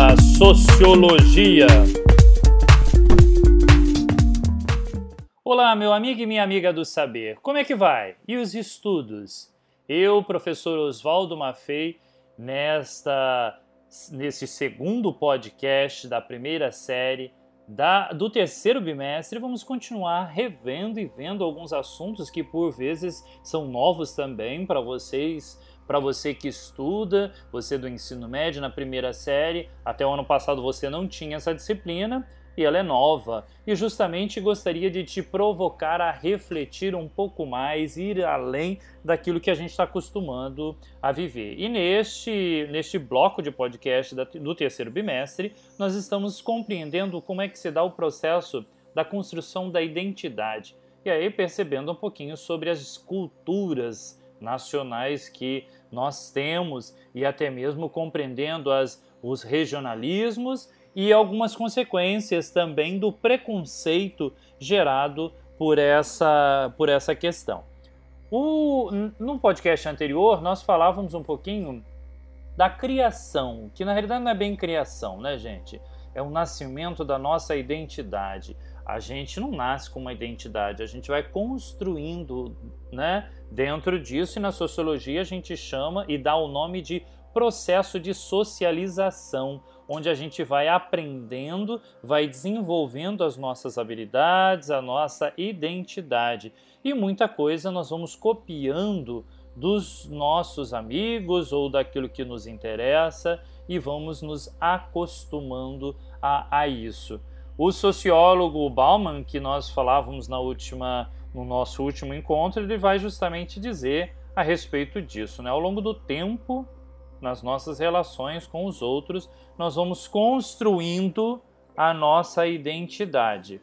da Sociologia. Olá, meu amigo e minha amiga do saber. Como é que vai? E os estudos? Eu, professor Oswaldo Maffei, nesta nesse segundo podcast da primeira série da, do terceiro bimestre, vamos continuar revendo e vendo alguns assuntos que por vezes são novos também para vocês, para você que estuda, você do ensino médio na primeira série, até o ano passado você não tinha essa disciplina e ela é nova. E justamente gostaria de te provocar a refletir um pouco mais, ir além daquilo que a gente está acostumando a viver. E neste, neste bloco de podcast do terceiro bimestre, nós estamos compreendendo como é que se dá o processo da construção da identidade. E aí percebendo um pouquinho sobre as culturas nacionais que nós temos e até mesmo compreendendo as, os regionalismos e algumas consequências também do preconceito gerado por essa, por essa questão. O, no podcast anterior, nós falávamos um pouquinho da criação, que na realidade não é bem criação, né, gente? É o nascimento da nossa identidade. A gente não nasce com uma identidade, a gente vai construindo, né, dentro disso e na sociologia a gente chama e dá o nome de processo de socialização onde a gente vai aprendendo, vai desenvolvendo as nossas habilidades, a nossa identidade. E muita coisa nós vamos copiando dos nossos amigos ou daquilo que nos interessa e vamos nos acostumando a, a isso. O sociólogo Bauman, que nós falávamos na última, no nosso último encontro, ele vai justamente dizer a respeito disso. Né? Ao longo do tempo, nas nossas relações com os outros, nós vamos construindo a nossa identidade.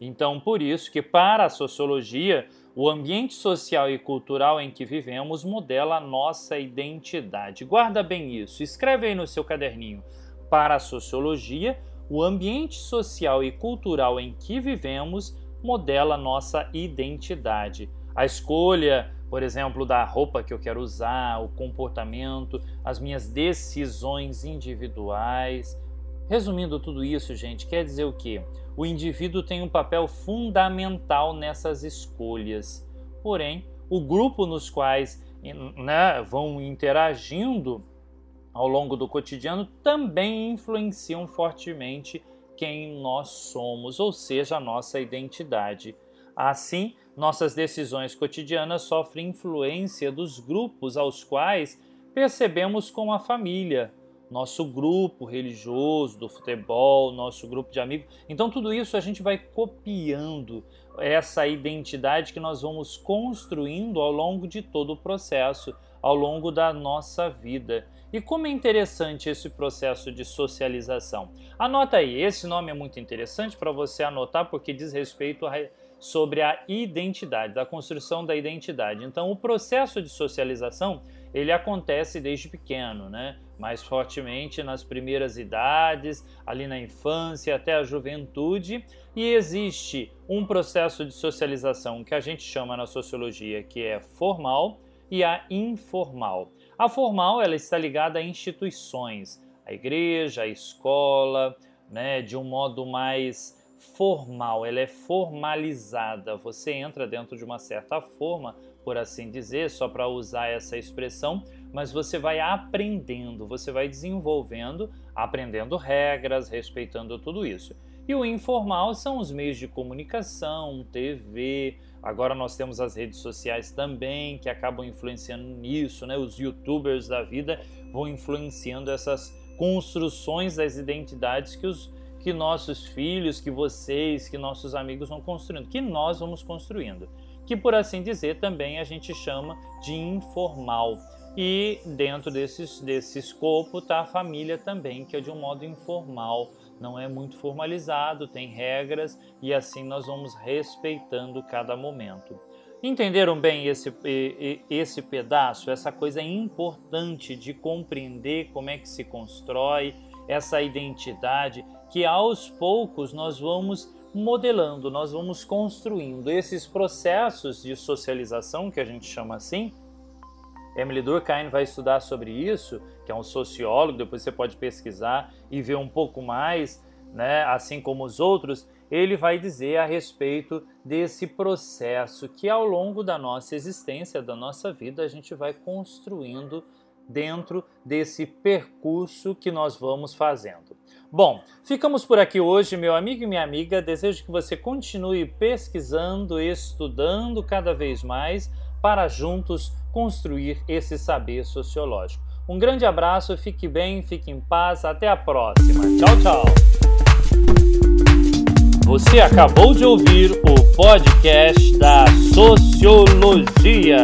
Então, por isso que para a sociologia, o ambiente social e cultural em que vivemos modela a nossa identidade. Guarda bem isso, escreve aí no seu caderninho. Para a sociologia, o ambiente social e cultural em que vivemos modela nossa identidade. A escolha por exemplo, da roupa que eu quero usar, o comportamento, as minhas decisões individuais. Resumindo tudo isso, gente, quer dizer o quê? O indivíduo tem um papel fundamental nessas escolhas. Porém, o grupo nos quais né, vão interagindo ao longo do cotidiano também influenciam fortemente quem nós somos, ou seja, a nossa identidade. Assim, nossas decisões cotidianas sofrem influência dos grupos aos quais percebemos como a família, nosso grupo religioso, do futebol, nosso grupo de amigos. Então, tudo isso a gente vai copiando essa identidade que nós vamos construindo ao longo de todo o processo, ao longo da nossa vida. E como é interessante esse processo de socialização. Anota aí, esse nome é muito interessante para você anotar porque diz respeito a sobre a identidade, da construção da identidade. Então, o processo de socialização ele acontece desde pequeno, né? mais fortemente nas primeiras idades, ali na infância até a juventude, e existe um processo de socialização que a gente chama na sociologia que é formal e a informal. A formal ela está ligada a instituições, a igreja, a escola, né, de um modo mais formal, ela é formalizada. Você entra dentro de uma certa forma, por assim dizer, só para usar essa expressão, mas você vai aprendendo, você vai desenvolvendo, aprendendo regras, respeitando tudo isso. E o informal são os meios de comunicação, TV. Agora nós temos as redes sociais também que acabam influenciando nisso, né? Os youtubers da vida vão influenciando essas construções das identidades que os que nossos filhos, que vocês, que nossos amigos vão construindo, que nós vamos construindo. Que por assim dizer também a gente chama de informal. E dentro desse, desse escopo está a família também, que é de um modo informal, não é muito formalizado, tem regras e assim nós vamos respeitando cada momento. Entenderam bem esse, esse pedaço, essa coisa importante de compreender como é que se constrói essa identidade, que aos poucos nós vamos modelando, nós vamos construindo esses processos de socialização, que a gente chama assim, Emily Durkheim vai estudar sobre isso, que é um sociólogo, depois você pode pesquisar e ver um pouco mais, né, assim como os outros, ele vai dizer a respeito desse processo que ao longo da nossa existência, da nossa vida, a gente vai construindo dentro desse percurso que nós vamos fazendo. Bom, ficamos por aqui hoje, meu amigo e minha amiga. Desejo que você continue pesquisando, estudando cada vez mais para juntos construir esse saber sociológico. Um grande abraço, fique bem, fique em paz, até a próxima. Tchau, tchau. Você acabou de ouvir o podcast da Sociologia.